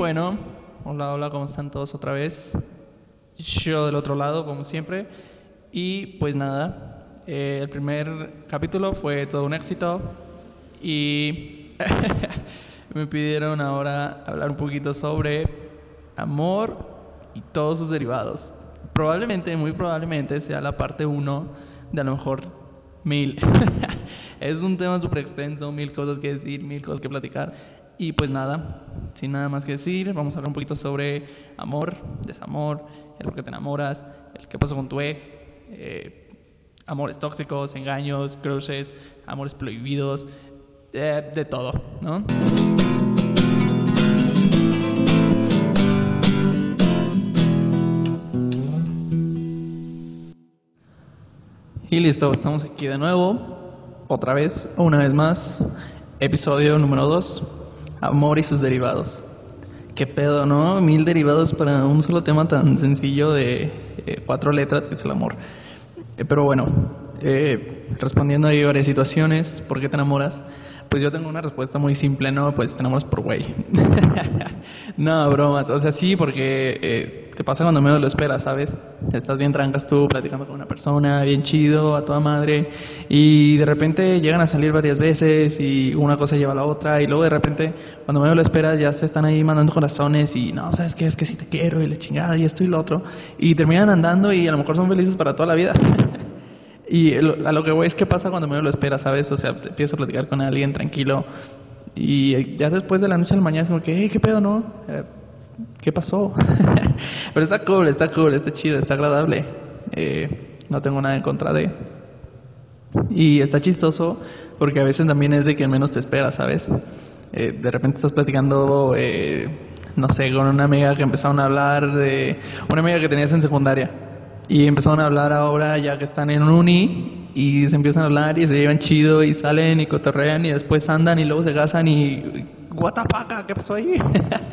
bueno, hola, hola, ¿cómo están todos otra vez? Yo del otro lado, como siempre. Y pues nada, eh, el primer capítulo fue todo un éxito y me pidieron ahora hablar un poquito sobre amor y todos sus derivados. Probablemente, muy probablemente sea la parte 1 de a lo mejor mil. es un tema súper extenso, mil cosas que decir, mil cosas que platicar. Y pues nada, sin nada más que decir, vamos a hablar un poquito sobre amor, desamor, el por qué te enamoras, el qué pasó con tu ex, eh, amores tóxicos, engaños, crushes, amores prohibidos, eh, de todo, ¿no? Y listo, estamos aquí de nuevo, otra vez, una vez más, episodio número 2, amor y sus derivados. Qué pedo, ¿no? Mil derivados para un solo tema tan sencillo de eh, cuatro letras que es el amor. Eh, pero bueno, eh, respondiendo a varias situaciones, ¿por qué te enamoras? Pues yo tengo una respuesta muy simple, ¿no? Pues te enamoras por güey. no, bromas. O sea, sí, porque eh, te pasa cuando menos lo esperas, ¿sabes? Estás bien trancas tú, platicando con una persona, bien chido, a toda madre, y de repente llegan a salir varias veces y una cosa lleva a la otra, y luego de repente, cuando menos lo esperas, ya se están ahí mandando corazones y no, ¿sabes qué? Es que sí te quiero y la chingada y esto y lo otro, y terminan andando y a lo mejor son felices para toda la vida. Y a lo que voy es que pasa cuando menos lo esperas, ¿sabes? O sea, empiezo a platicar con alguien tranquilo y ya después de la noche al mañana es como que, hey, ¿qué pedo, no? Eh, ¿Qué pasó? Pero está cool, está cool, está chido, está agradable. Eh, no tengo nada en contra de. Y está chistoso porque a veces también es de que menos te esperas, ¿sabes? Eh, de repente estás platicando, no sé, con una amiga que empezaron a hablar de. Una amiga que tenías en secundaria y empezaron a hablar ahora ya que están en uni y se empiezan a hablar y se llevan chido y salen y cotorrean y después andan y luego se casan y what the fuck, ¿qué pasó ahí?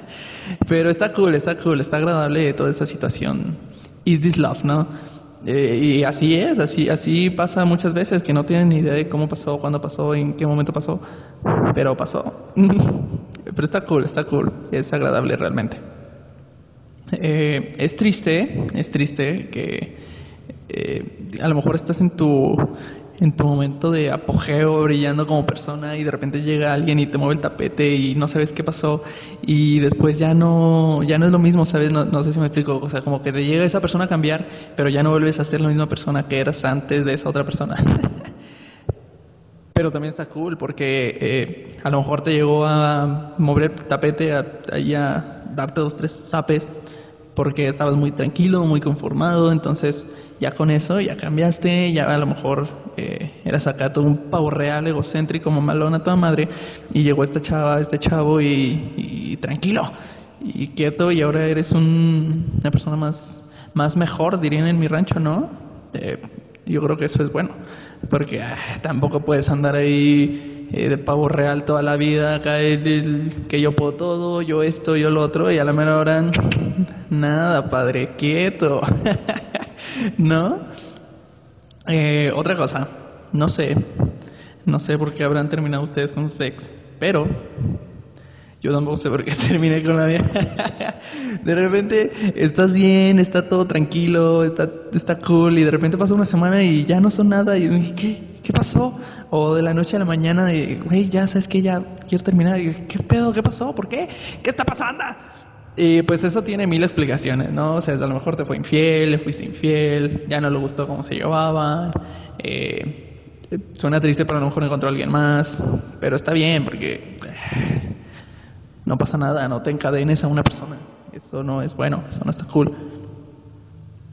Pero está cool, está cool, está agradable toda esta situación. Is this love, ¿no? Eh, y así es, así, así pasa muchas veces que no tienen ni idea de cómo pasó, cuándo pasó, en qué momento pasó, pero pasó. pero está cool, está cool, es agradable realmente. Eh, es triste, es triste que eh, a lo mejor estás en tu, en tu momento de apogeo, brillando como persona y de repente llega alguien y te mueve el tapete y no sabes qué pasó y después ya no, ya no es lo mismo, ¿sabes? No, no sé si me explico, o sea, como que te llega esa persona a cambiar, pero ya no vuelves a ser la misma persona que eras antes de esa otra persona. pero también está cool porque eh, a lo mejor te llegó a mover el tapete, a, a darte dos, tres zapes porque estabas muy tranquilo, muy conformado, entonces ya con eso ya cambiaste, ya a lo mejor eh, eras acá todo un pavo real, egocéntrico, malona toda madre, y llegó esta chava, este chavo y, tranquilo y quieto y ahora eres una persona más, más mejor, dirían en mi rancho, ¿no? Eh, yo creo que eso es bueno, porque ah, tampoco puedes andar ahí eh, de pavo real toda la vida, acá el, que yo puedo todo, yo esto, yo lo otro, y a la menor hora, nada, padre, quieto. ¿No? Eh, otra cosa, no sé, no sé por qué habrán terminado ustedes con sex, pero yo tampoco sé por qué terminé con la mía. de repente estás bien, está todo tranquilo, está, está cool, y de repente pasa una semana y ya no son nada, y ¿qué? ¿qué pasó? O de la noche a la mañana güey, ya sabes que ya quiero terminar. Y, ¿Qué pedo? ¿Qué pasó? ¿Por qué? ¿Qué está pasando? Y pues eso tiene mil explicaciones, ¿no? O sea, a lo mejor te fue infiel, le fuiste infiel, ya no le gustó cómo se llevaban. Eh, suena triste, pero a lo mejor encontró a alguien más. Pero está bien, porque eh, no pasa nada, no te encadenes a una persona. Eso no es bueno, eso no está cool.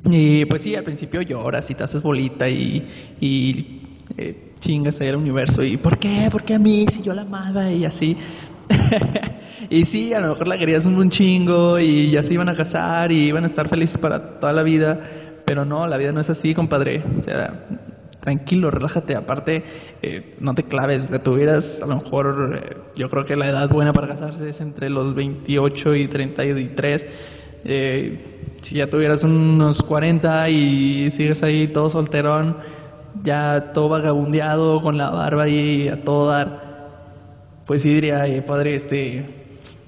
Y pues sí, al principio lloras y te haces bolita y, y eh, chingas ahí al universo y ¿por qué? ¿por qué a mí? si yo la amaba y así y sí, a lo mejor la querías un chingo y ya se iban a casar y iban a estar felices para toda la vida, pero no, la vida no es así, compadre. O sea, tranquilo, relájate. Aparte, eh, no te claves. Que tuvieras, a lo mejor, eh, yo creo que la edad buena para casarse es entre los 28 y 33. Eh, si ya tuvieras unos 40 y sigues ahí todo solterón, ya todo vagabundeado, con la barba ahí a todo dar, pues sí diría, padre, este,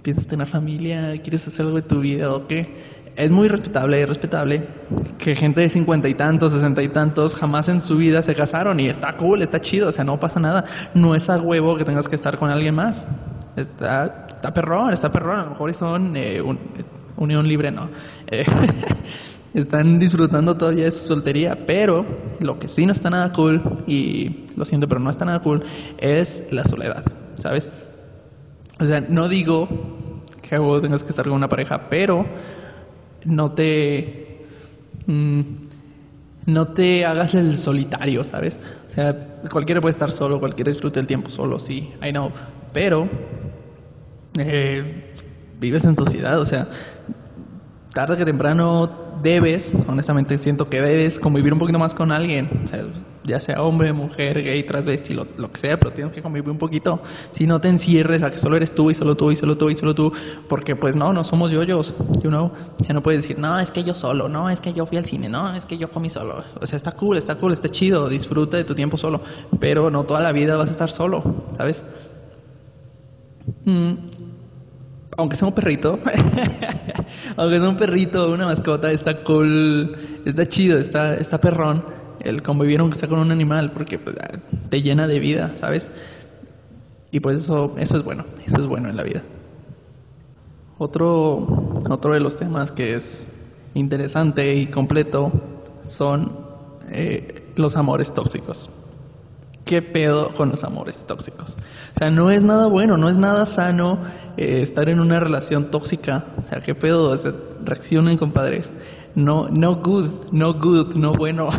piensas tener familia, quieres hacer algo de tu vida o qué. Es muy respetable, es respetable que gente de cincuenta y tantos, sesenta y tantos jamás en su vida se casaron y está cool, está chido, o sea, no pasa nada. No es a huevo que tengas que estar con alguien más. Está, está perrón, está perrón. A lo mejor son eh, unión libre, no. Eh, están disfrutando todavía de su soltería, pero lo que sí no está nada cool, y lo siento, pero no está nada cool, es la soledad, ¿sabes? O sea, no digo que vos tengas que estar con una pareja, pero no te... Mm, no te hagas el solitario, ¿sabes? O sea, cualquiera puede estar solo, cualquiera disfruta el tiempo solo, sí, I know. Pero eh, vives en sociedad, o sea, tarde que temprano debes, honestamente siento que debes convivir un poquito más con alguien, o sea, ya sea hombre, mujer, gay, transvesti, lo, lo que sea, pero tienes que convivir un poquito. Si no te encierres a que solo eres tú y solo tú y solo tú y solo tú, porque pues no, no somos yoyos, you know. Ya no puedes decir, no, es que yo solo, no, es que yo fui al cine, no, es que yo comí solo. O sea, está cool, está cool, está chido, disfruta de tu tiempo solo, pero no toda la vida vas a estar solo, ¿sabes? Mm, aunque sea un perrito, aunque sea un perrito, una mascota, está cool, está chido, está, está perrón el convivir aunque sea con un animal, porque pues, ah, te llena de vida, ¿sabes? Y pues eso, eso es bueno, eso es bueno en la vida. Otro, otro de los temas que es interesante y completo son eh, los amores tóxicos. ¿Qué pedo con los amores tóxicos? O sea, no es nada bueno, no es nada sano eh, estar en una relación tóxica. O sea, ¿qué pedo? O reaccionen, compadres. No, no good, no good, no bueno.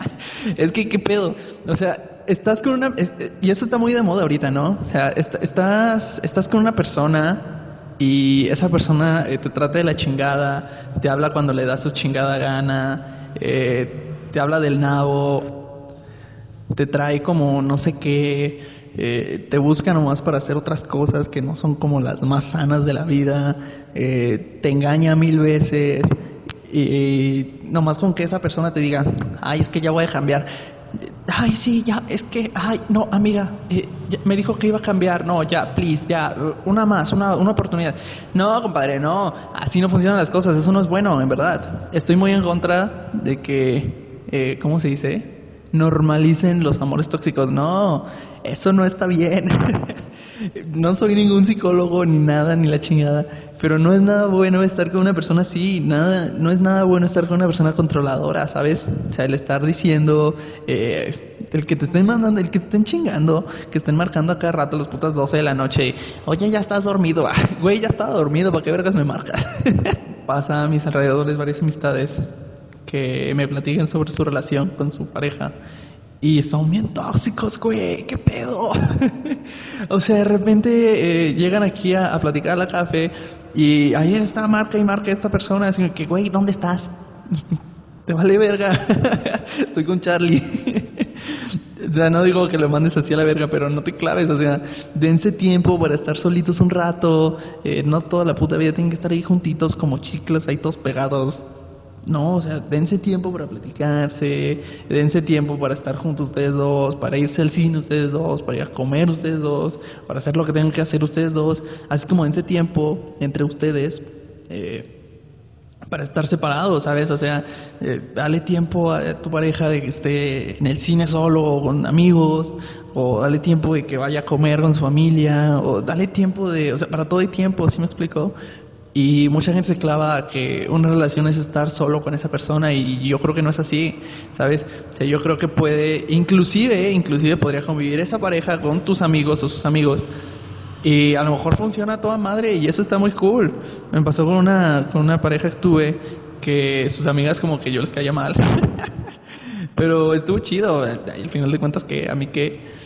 es que, ¿qué pedo? O sea, estás con una... Y eso está muy de moda ahorita, ¿no? O sea, estás, estás con una persona y esa persona eh, te trata de la chingada, te habla cuando le da su chingada gana, eh, te habla del nabo, te trae como no sé qué, eh, te busca nomás para hacer otras cosas que no son como las más sanas de la vida, eh, te engaña mil veces y, nomás con que esa persona te diga, ay, es que ya voy a cambiar. Ay, sí, ya, es que, ay, no, amiga, eh, me dijo que iba a cambiar, no, ya, please, ya, una más, una, una oportunidad. No, compadre, no, así no funcionan las cosas, eso no es bueno, en verdad. Estoy muy en contra de que, ¿cómo se dice? Normalicen los amores tóxicos. No, eso no está bien. no soy ningún psicólogo ni nada, ni la chingada, pero no es nada bueno estar con una persona así, nada, no es nada bueno estar con una persona controladora, ¿sabes? O sea, el estar diciendo, eh, el que te estén mandando, el que te estén chingando, que estén marcando a cada rato las putas 12 de la noche, oye, ya estás dormido, güey, ya estaba dormido, ¿para qué vergas me marcas? Pasa a mis alrededores varias amistades que me platiquen sobre su relación con su pareja. Y son bien tóxicos, güey, qué pedo. o sea, de repente eh, llegan aquí a, platicar a la café y ahí está marca y marca esta persona, así que, güey, ¿dónde estás? Te vale verga. Estoy con Charlie. o sea, no digo que lo mandes así a la verga, pero no te claves, o sea, dense tiempo para estar solitos un rato. Eh, no toda la puta vida tienen que estar ahí juntitos como chicles, ahí todos pegados. No, o sea, dense tiempo para platicarse, dense tiempo para estar juntos ustedes dos, para irse al cine ustedes dos, para ir a comer ustedes dos, para hacer lo que tengan que hacer ustedes dos, así como dense tiempo entre ustedes eh, para estar separados, ¿sabes? O sea, eh, dale tiempo a tu pareja de que esté en el cine solo o con amigos, o dale tiempo de que vaya a comer con su familia, o dale tiempo de, o sea, para todo hay tiempo, ¿sí me explico? Y mucha gente se clava que una relación es estar solo con esa persona y yo creo que no es así, ¿sabes? O yo creo que puede, inclusive, inclusive podría convivir esa pareja con tus amigos o sus amigos y a lo mejor funciona toda madre y eso está muy cool. Me pasó con una, con una pareja que tuve que sus amigas como que yo les caía mal. Pero estuvo chido, al final de cuentas que a mí que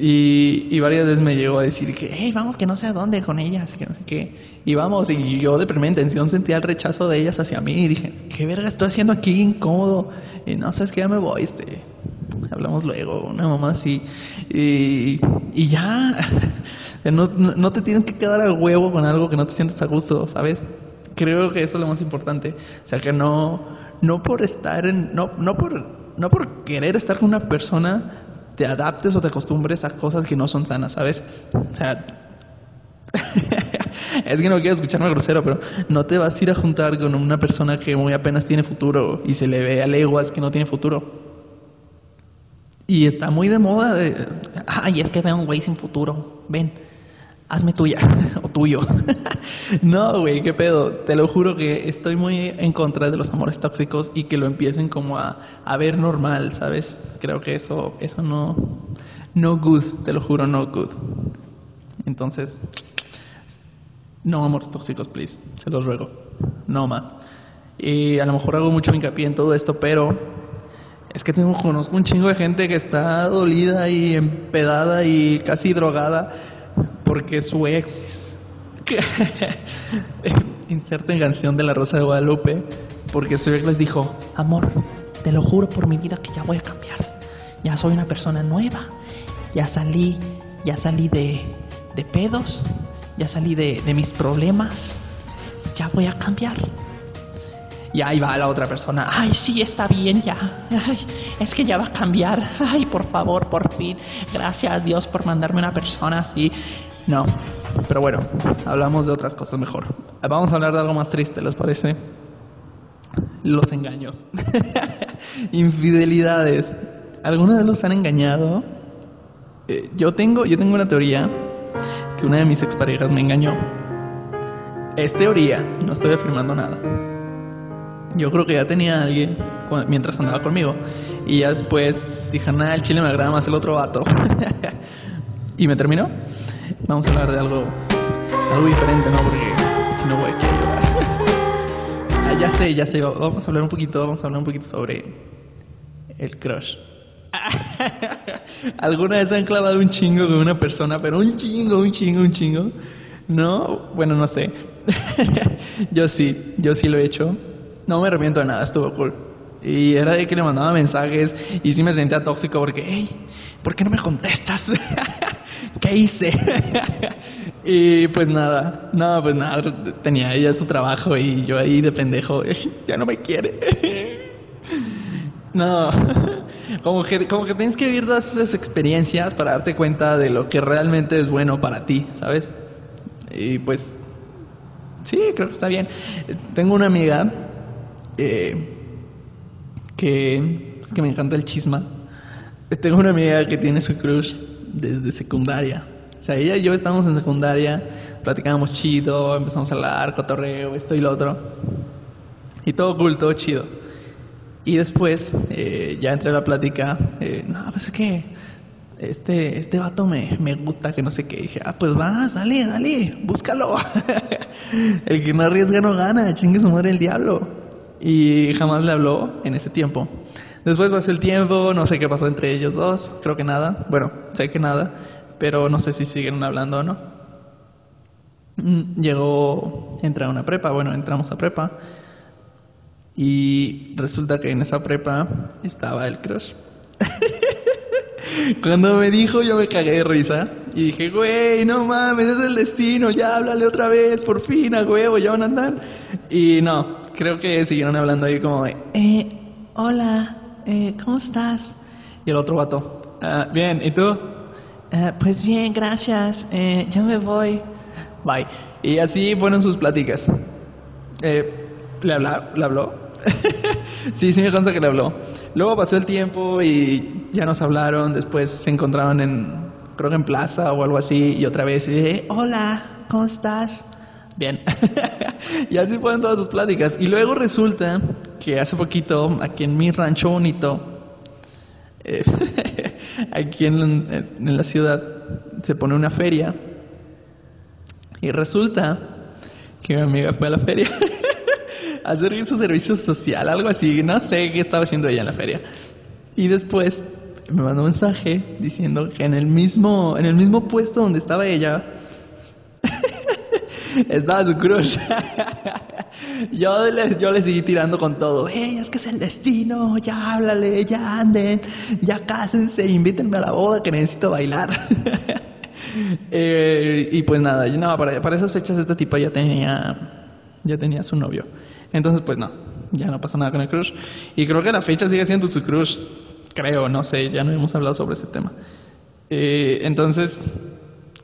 y, y, varias veces me llegó a decir que, hey, vamos, que no sé a dónde con ellas, que no sé qué. Y vamos, y yo de primera intención sentía el rechazo de ellas hacia mí y dije, ¿qué verga estoy haciendo aquí incómodo? Y no, sabes que ya me voy, este, hablamos luego, una mamá así. Y, y ya, no, no te tienes que quedar al huevo con algo que no te sientes a gusto, ¿sabes? Creo que eso es lo más importante. O sea, que no, no por estar en, no, no por, no por querer estar con una persona te adaptes o te acostumbres a cosas que no son sanas, ¿sabes? O sea, es que no quiero escucharme grosero, pero no te vas a ir a juntar con una persona que muy apenas tiene futuro y se le ve a leguas que no tiene futuro. Y está muy de moda de, ay, es que veo un güey sin futuro, ven, hazme tuya tuyo. no, güey, qué pedo. Te lo juro que estoy muy en contra de los amores tóxicos y que lo empiecen como a, a ver normal, ¿sabes? Creo que eso, eso no, no good, te lo juro, no good. Entonces, no amores tóxicos, please, se los ruego, no más. Y a lo mejor hago mucho hincapié en todo esto, pero es que tengo, conozco un chingo de gente que está dolida y empedada y casi drogada porque su ex. en canción de la Rosa de Guadalupe. Porque ex les dijo: Amor, te lo juro por mi vida que ya voy a cambiar. Ya soy una persona nueva. Ya salí, ya salí de, de pedos. Ya salí de, de mis problemas. Ya voy a cambiar. Y ahí va la otra persona, ay, sí, está bien ya, es que ya va a cambiar, ay, por favor, por fin, gracias Dios por mandarme una persona así. No, pero bueno, hablamos de otras cosas mejor. Vamos a hablar de algo más triste, ¿les parece? Los engaños. Infidelidades. ¿Alguna de los han engañado? Eh, yo, tengo, yo tengo una teoría que una de mis exparejas me engañó. Es teoría, no estoy afirmando nada. Yo creo que ya tenía a alguien mientras andaba conmigo. Y ya después dije, nada, el chile me agrada más el otro vato. y me terminó. Vamos a hablar de algo, algo diferente, ¿no? Porque si no voy a llorar. ah, ya sé, ya sé. Vamos a hablar un poquito, vamos a hablar un poquito sobre el crush. ¿Alguna vez han clavado un chingo con una persona? Pero un chingo, un chingo, un chingo. No, bueno, no sé. yo sí, yo sí lo he hecho. No me arrepiento de nada, estuvo cool. Y era de que le mandaba mensajes y sí me sentía tóxico porque, hey, ¿por qué no me contestas? ¿Qué hice? y pues nada, no, pues nada, tenía ella su trabajo y yo ahí de pendejo, ya no me quiere. no, como que, como que tienes que vivir todas esas experiencias para darte cuenta de lo que realmente es bueno para ti, ¿sabes? Y pues, sí, creo que está bien. Tengo una amiga eh, que, me encanta el chisma. Tengo una amiga que tiene su crush desde secundaria. O sea, ella y yo estábamos en secundaria, platicábamos chido, empezamos a hablar, cotorreo, esto y lo otro. Y todo cool, todo chido. Y después, eh, ya entré a la plática, eh, no, pues es que este, este vato me, me gusta, que no sé qué. dije, ah, pues vas, dale, dale, búscalo. el que no arriesga no gana, chingue su madre el diablo y jamás le habló en ese tiempo. Después pasó el tiempo, no sé qué pasó entre ellos dos, creo que nada, bueno, sé que nada, pero no sé si siguen hablando o no. Mm, llegó, entra a una prepa, bueno, entramos a prepa y resulta que en esa prepa estaba el crush. Cuando me dijo yo me cagué de risa y dije, güey, no mames, es el destino, ya háblale otra vez, por fin, a huevo, ya van a andar. Y no, creo que siguieron hablando ahí como eh, hola, eh, ¿cómo estás? Y el otro vato, ah, bien, ¿y tú? Ah, pues bien, gracias, eh, ya me voy. Bye. Y así fueron sus pláticas. Eh, ¿Le, ¿Le habló? sí, sí me consta que le habló. Luego pasó el tiempo y ya nos hablaron, después se encontraron en, creo que en plaza o algo así, y otra vez, y hola, ¿cómo estás? Bien. y así fueron todas sus pláticas. Y luego resulta que hace poquito, aquí en mi rancho bonito, eh, aquí en, la ciudad, se pone una feria. Y resulta que mi amiga fue a la feria a hacer su servicio social, algo así. No sé qué estaba haciendo ella en la feria. Y después me mandó un mensaje diciendo que en el mismo, en el mismo puesto donde estaba ella, estaba su crush. yo, le, yo le seguí tirando con todo. Hey, es que es el destino. Ya háblale, ya anden, ya cásense, invítenme a la boda que necesito bailar. Eh, y pues nada, no, para, para esas fechas este tipo ya tenía, ya tenía su novio. Entonces, pues no, ya no pasó nada con el crush. Y creo que la fecha sigue siendo su crush. Creo, no sé, ya no hemos hablado sobre ese tema. Eh, entonces,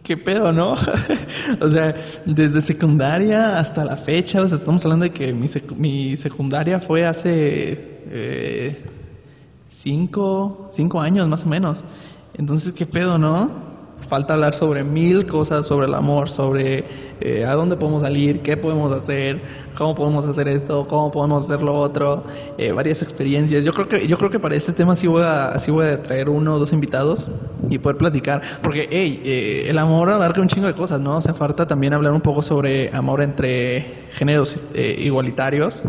qué pedo, ¿no? o sea, desde secundaria hasta la fecha, o sea, estamos hablando de que mi, mi secundaria fue hace eh, cinco, cinco años más o menos. Entonces, qué pedo, ¿no? falta hablar sobre mil cosas sobre el amor, sobre eh, a dónde podemos salir, qué podemos hacer, cómo podemos hacer esto, cómo podemos hacer lo otro, eh, varias experiencias. Yo creo que yo creo que para este tema sí voy a sí voy a traer uno o dos invitados y poder platicar, porque hey, eh, el amor abarca un chingo de cosas, ¿no? O sea, falta también hablar un poco sobre amor entre géneros igualitarios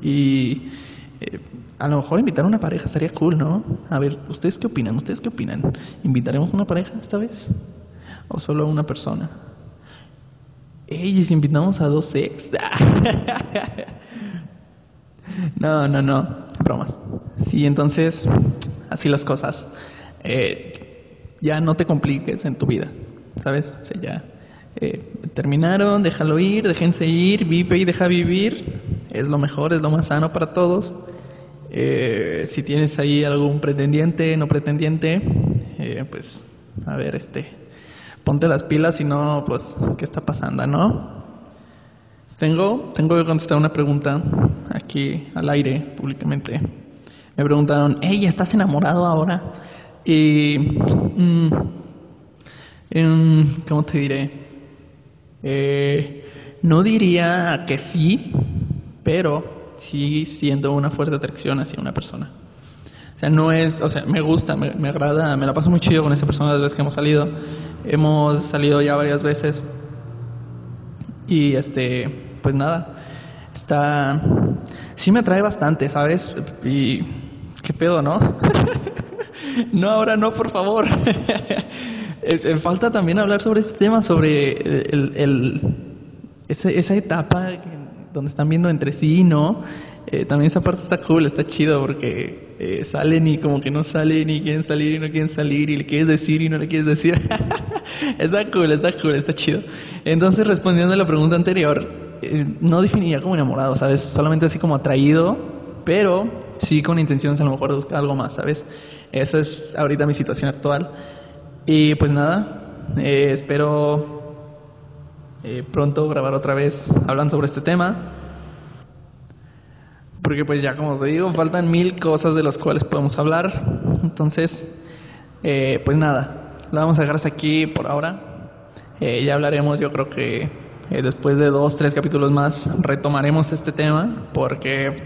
y a lo mejor invitar una pareja estaría cool, ¿no? A ver, ¿ustedes qué opinan? ¿Ustedes qué opinan? ¿Invitaremos una pareja esta vez? ¿O solo una persona? Ey, si invitamos a dos ex? no, no, no, bromas. Sí, entonces, así las cosas. Eh, ya no te compliques en tu vida, ¿sabes? O ya eh, terminaron, déjalo ir, déjense ir, vive y deja vivir. Es lo mejor, es lo más sano para todos. Eh, si tienes ahí algún pretendiente, no pretendiente, pues a ver, este, ponte las pilas y no, pues, ¿qué está pasando, no? Tengo, tengo que contestar una pregunta aquí al aire, públicamente. Me preguntaron, hey, ¿estás enamorado ahora? Y, mm, ¿cómo te diré? Eh, no diría que sí, pero sí siento una fuerte atracción hacia una persona. O sea, no es, o sea, me gusta, me, me agrada, me la paso muy chido con esa persona las veces que hemos salido. Hemos salido ya varias veces. Y este, pues nada, está, sí me atrae bastante, ¿sabes? Y, ¿qué pedo, no? no, ahora no, por favor. Falta también hablar sobre este tema, sobre el, el, esa, esa etapa donde están viendo entre sí, ¿no? Eh, también esa parte está cool, está chido porque eh, salen y como que no salen y quieren salir y no quieren salir y le quieres decir y no le quieres decir. está cool, está cool, está chido. Entonces, respondiendo a la pregunta anterior, eh, no definiría como enamorado, ¿sabes? Solamente así como atraído, pero sí con intenciones a lo mejor de buscar algo más, ¿sabes? Esa es ahorita mi situación actual. Y pues nada, espero eh, pronto grabar otra vez hablando sobre este tema. Porque pues ya como te digo, faltan mil cosas de las cuales podemos hablar. Entonces, eh, pues nada, lo vamos a dejar hasta aquí por ahora. Eh, ya hablaremos, yo creo que después de dos, tres capítulos más retomaremos este tema porque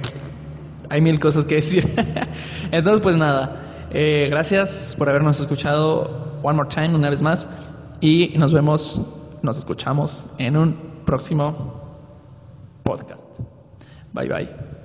hay mil cosas que decir. Entonces, pues nada, gracias por habernos escuchado one more time, una vez más, y nos vemos nos escuchamos en un próximo podcast. Bye bye.